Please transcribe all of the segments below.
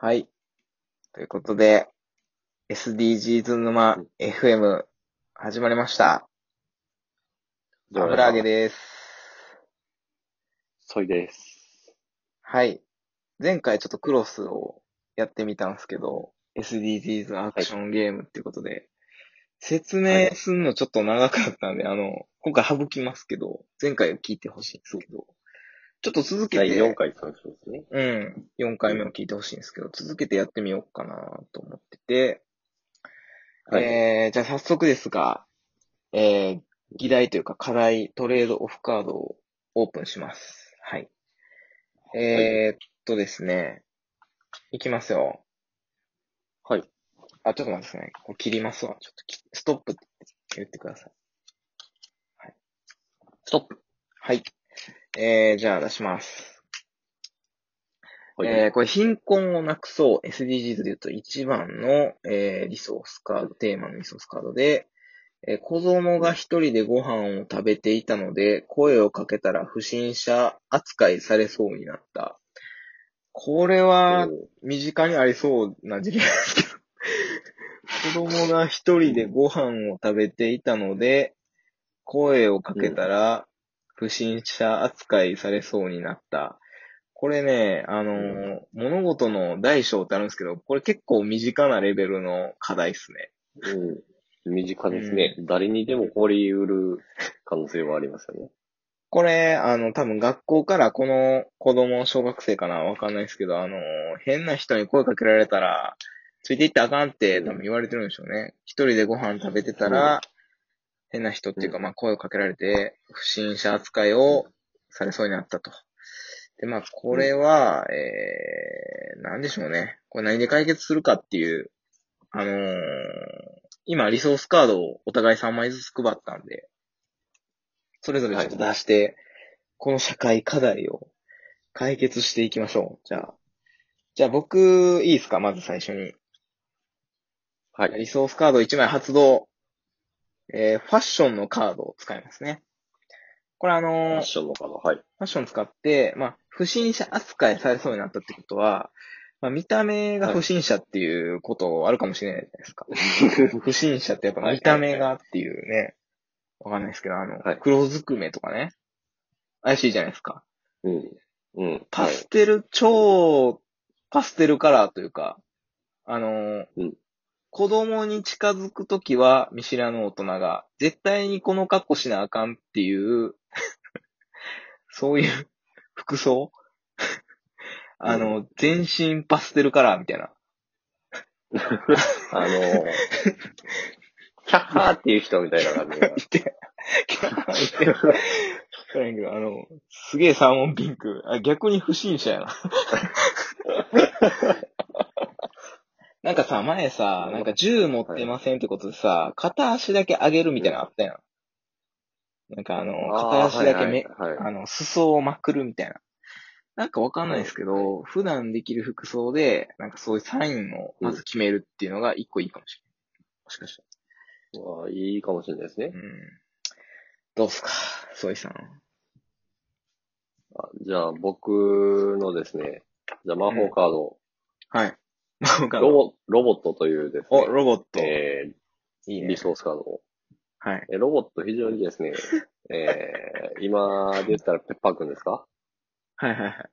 はい。ということで、SDGs 沼 FM 始まりました。油揚げです。そいです。はい。前回ちょっとクロスをやってみたんですけど、SDGs アクションゲームっていうことで、説明すんのちょっと長かったんで、あの、今回省きますけど、前回聞いてほしいんですけど、ちょっと続け第て、4回参照ですね。うん。4回目を聞いてほしいんですけど、続けてやってみようかなと思ってて、はいえー、じゃあ早速ですが、えー、議題というか課題、トレードオフカードをオープンします。はい。えー、っとですね、いきますよ。はい。あ、ちょっと待ってくださいね。これ切りますわ。ちょっときストップって言ってください。はい。ストップ。はい。えー、じゃあ出します。はいえー、これ貧困をなくそう SDGs で言うと一番の、えーリソースカード、テーマのリソースカードで、えー子供が一人でご飯を食べていたので、声をかけたら不審者扱いされそうになった。これは、身近にありそうな事件ですけど、子供が一人でご飯を食べていたので、声をかけたら不審者扱いされそうになった。これね、あのー物事の大小ってあるんですけど、これ結構身近なレベルの課題ですね。うん。身近ですね。誰にでも起こりうる可能性はありますよね。これ、あの、多分学校からこの子供、小学生かなわかんないですけど、あの、変な人に声かけられたら、ついていってあかんって多分言われてるんでしょうね。一人でご飯食べてたら、変な人っていうか、うんまあ声をかけられて、不審者扱いをされそうになったと。で、まあこれは、えー、なんでしょうね。これ何で解決するかっていう、あのー今リソースカードをお互い3枚ずつ配ったんで、それぞれちょっと出して、この社会課題を解決していきましょう。じゃあ。じゃあ僕、いいですか？まず最初に。はい。リソースカード1枚発動。えー、ファッションのカードを使いますね。これあのファーッションのカード。はい。ファッション使って、まあ、不審者扱いされそうになったってことは、まあ、見た目が不審者っていうことあるかもしれないじゃないですか。不審者ってやっぱ見た目がっていうね、わかんないですけど、あの、はい黒ずくめとかね、怪しいじゃないですか。うん。うん。パはい。ステル、超パステルカラーというか、あのーうん子供に近づくときは見知らぬ大人が、絶対にこの格好しなあかんっていう、そういう服装？あの、全身パステルカラーみたいな。あのー、キャッハーっていう人みたいな感じが。キャー言ってる。わからんけど、あの、すげえサーモンピンク。あ、逆に不審者やな。なんかさ、前さ、なんか銃持ってませんってことでさ、片足だけ上げるみたいなのあったやん。なんかあの、片足だけめ、はいはいはいあの、裾をまくるみたいな。なんかわかんないですけど、普段できる服装で、なんかそういうサインをまず決めるっていうのが一個いいかもしれない。もしかしたうわいいかもしれないですねら。。うん。どうすか、ソイさん。あじゃあ、僕のですね、じゃあ魔法カード、はい。ロボ、ロボットというですお、ね、ロボット。えー、いいねリ。ソースカードを。はい。えロボット非常にですね、えー、今で言ったらペッパーくんですか？はいはいはい。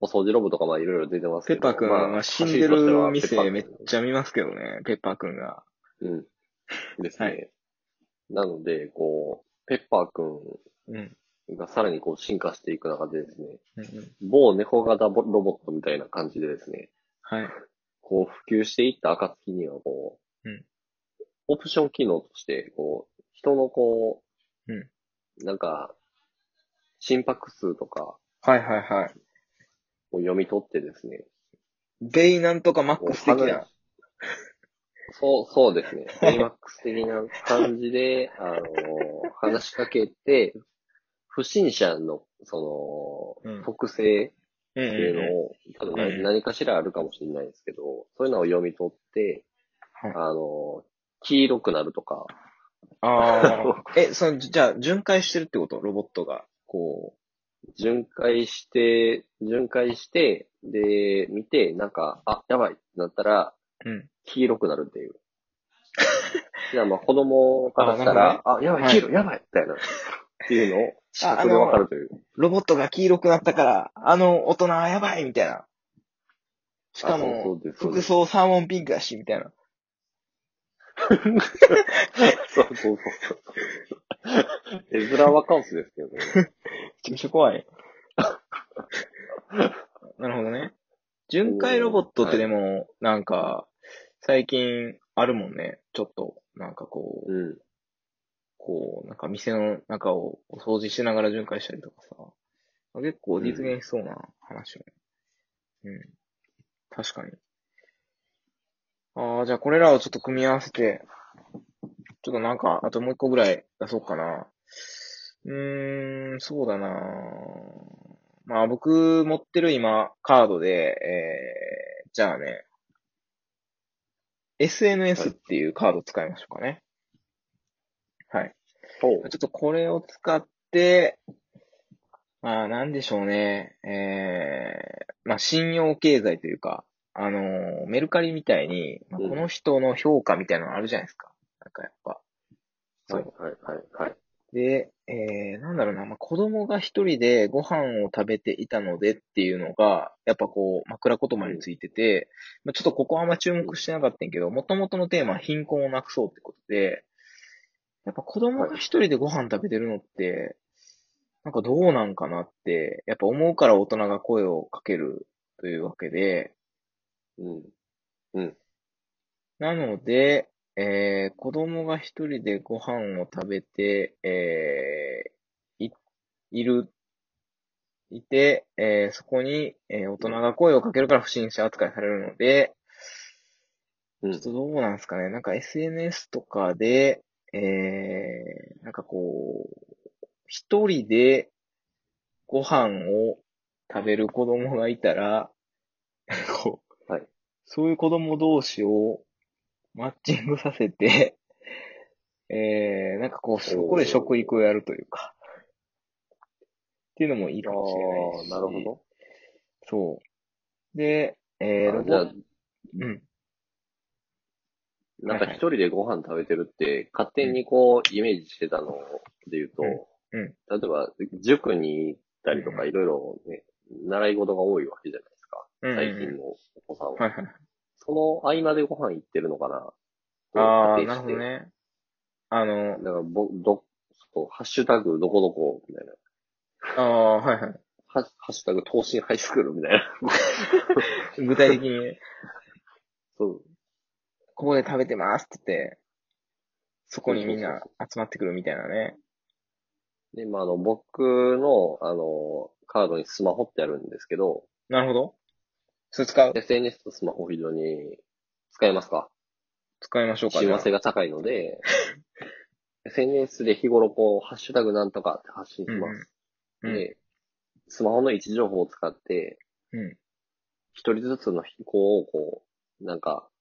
お掃除ロボとかまあいろいろ出てますけど。ペッパーくんまあは死んでる店めっちゃ見ますけどね、ペッパーくんが。うん。ですね。はいなので、こう、ペッパーくうん。んがさらにこう進化していく中でですね、うんうん。某猫型ボロボットみたいな感じでですね、はい。こう普及していった暁にはこう、うんオプション機能として、こう、人のこう、うんなんか、心拍数とかはいはいはい。を読み取ってですね、ベイなんとかマックス的な。そう、そうですね。ベ イマックス的な感じで、あの話しかけて、不審者の、その、うん特性うんっていうのを、多分何かしらあるかもしれないですけど、そういうのを読み取って、はいあの黄色くなるとか、ああ。え、その、じゃあ、巡回してるってこと？ロボットが。こ巡回して、巡回して、で、見て、なんか、あ、やばいってなったら、うん。黄色くなるっていう。じゃあまあ子供からしたら、あ,、やばい、はい黄色、やばいみたいな。っていうのを、視覚でわかるという。ロボットが黄色くなったから、あの大人はやばいみたいな。しかも服装サーモンピンクだし、みたいな。そ うそうそうそう。絵面はカオスですけどね。めちゃくちゃ怖い。なるほどね。巡回ロボットってでも、なんか、最近あるもんね。ちょっと、なんかこう、うん。こう、なんか店の中を掃除しながら巡回したりとかさ。結構実現しそうな話よね。うん。確かに。ああ、じゃあこれらをちょっと組み合わせて、ちょっとなんか、あともう一個ぐらい出そうかな。うーん、そうだなまあ僕持ってる今、カードで、えー、じゃあね、SNS っていうカード使いましょうかね。ちょっとこれを使って、まあ、なんでしょうね。えー、まあ、信用経済というか、あのーメルカリみたいに、まあうんこの人の評価みたいなのあるじゃないですか。なんかやっぱ。そ。はいうはいはいはい。で、えー、なんだろうな、まあ、子供が一人でご飯を食べていたのでっていうのが、やっぱこう、枕言葉についてて、まあ、ちょっとここはあんま注目してなかったんやけど、元々のテーマは貧困をなくそうってことで、やっぱ子供が一人でご飯食べてるのって、なんかどうなんかなって、やっぱ思うから大人が声をかけるというわけで、うん。なので、えー、子供が一人でご飯を食べて、えー、い、いる、いて、えー、そこに、えー、大人が声をかけるから不審者扱いされるので、うんちょっとどうなんですかね。なんか SNS とかで、えー、なんかこう、一人でご飯を食べる子供がいたら、こう、はいそういう子供同士をマッチングさせて、えー、なんかこう、そこで食育をやるというか、っていうのもいいかもしれないし。ああ、なるほど。そう。で、えー、ロボあじゃあ、うん。なんか一人でご飯食べてるって、勝手にこう、イメージしてたので言うと、うんうん例えば、塾に行ったりとか、いろいろね、習い事が多いわけじゃないですか。うん最近のお子さんは。はいはい。その合間でご飯行ってるのかな？ああ、なるほどね。あの、だから、ぼ、ど、そう、ハッシュタグどこどこ、みたいな。ああ、はいはい。ハッハッシュタグ東進ハイスクールみたいな。具体的にね、そう。ここで食べてますって言って、そこにみんな集まってくるみたいなね。で、まあ、あの、僕の、あの、カードにスマホってあるんですけど、なるほど。それ使う？SNS とスマホ非常に使えますか？使いましょうか。親和性が高いので、SNS で日頃こう、ハッシュタグなんとかって発信します。うんうんで、スマホの位置情報を使って、うん。一人ずつの子をこう、なんか、あ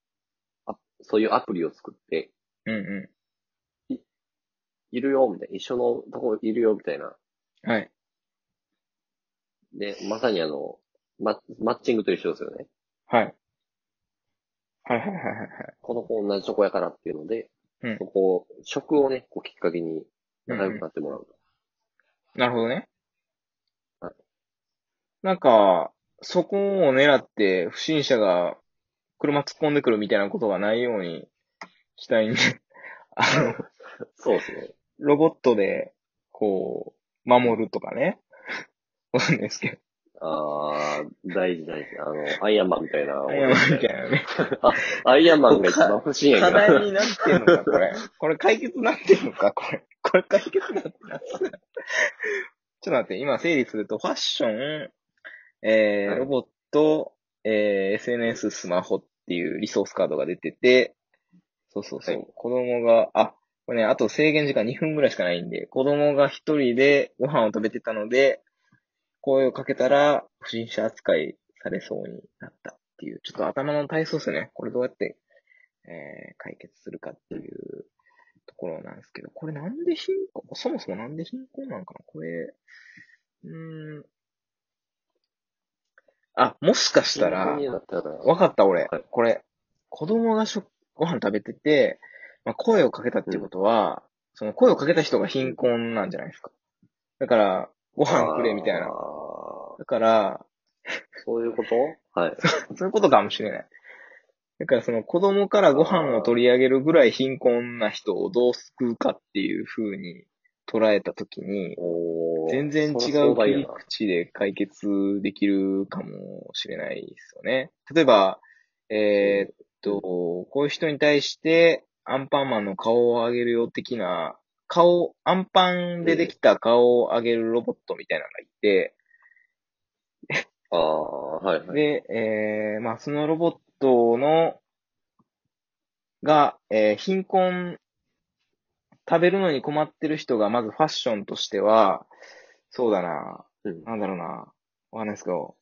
そういうアプリを作って、うんういるよ、みたいな、一緒のとこいるよ、みたいな。ん。はい。で、まさにあの、ママッチングと一緒ですよね。はい。はいはいはいはいはい。この子同じとこやからっていうので、うんそこを、食をね、こうきっかけにうん仲良くうんなってもらう。なるほどねはい。なんか、そこを狙って不審者が車突っ込んでくるみたいなことがないようにしたいんで、あの、そうですね。ロボットで、こう、守るとかね。わかんないですけああ、大事大事。あの、アイアンマンみたいな。ど。アイアンマンみたいなね。アイアンマンが一番欲しいんや課。題になってんのか、これ。これ解決なってんのか、これ。これ解決なってます。ちょっと待って、今整理すると、ファッション、えーはいロボット、えー SNS、スマホっていうリソースカードが出てて、そうそうそう。はい子供が、あ、これね、あと制限時間2分ぐらいしかないんで、子供が一人でご飯を食べてたので、声をかけたら不審者扱いされそうになったっていう、ちょっと頭の体操ですね。これどうやって、えー解決するかっていうところなんですけど、これなんで貧困、そもそもなんで貧困なのかなこれ、うーん。あ、もしかしたら、わかった俺、はいこれ、子供がしょご飯食べてて、まあ、声をかけたっていうことは、その声をかけた人が貧困なんじゃないですか。だから、ご飯くれみたいな。だから、そういうこと？はい。そういうことかもしれない。だからその子供からご飯を取り上げるぐらい貧困な人をどう救うかっていう風に捉えたときに、全然違う切り口で解決できるかもしれないですよね。例えば、えーっと、こういう人に対してアンパンマンの顔を上げるよ的な、顔、アンパンでできた顔を上げるロボットみたいなのがいて、ああ、はいはい。で、えー、まあ、そのロボットの、が、えー貧困、食べるのに困ってる人が、まずファッションとしては、そうだな、うん。なんだろうな、わかんないですけど、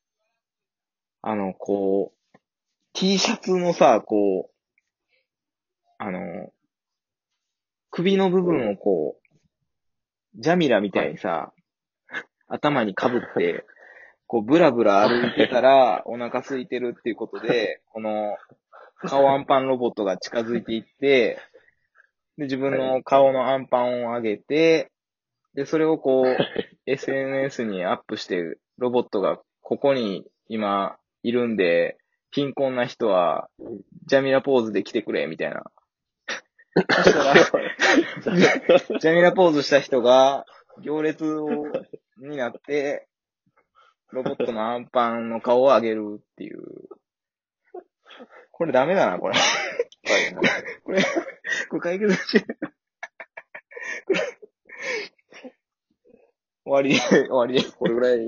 あの、こう、T シャツのさ、こう、あの、首の部分をこう、ジャミラみたいにさ、頭に被って、こう、ブラブラ歩いてたら、お腹空いてるっていうことで、この、顔アンパンロボットが近づいていって、で、自分の顔のアンパンを上げて、で、それをこう、SNS にアップして、ロボットが、ここに今いるんで、貧困な人は、ジャミラポーズで来てくれ、みたいな。そしたら、ジャミラポーズした人が、行列を、になって、ロボットのアンパンの顔を上げるっていう。これダメだな、これ。これ、これ解決し終わり。で、終わり。で。これぐらい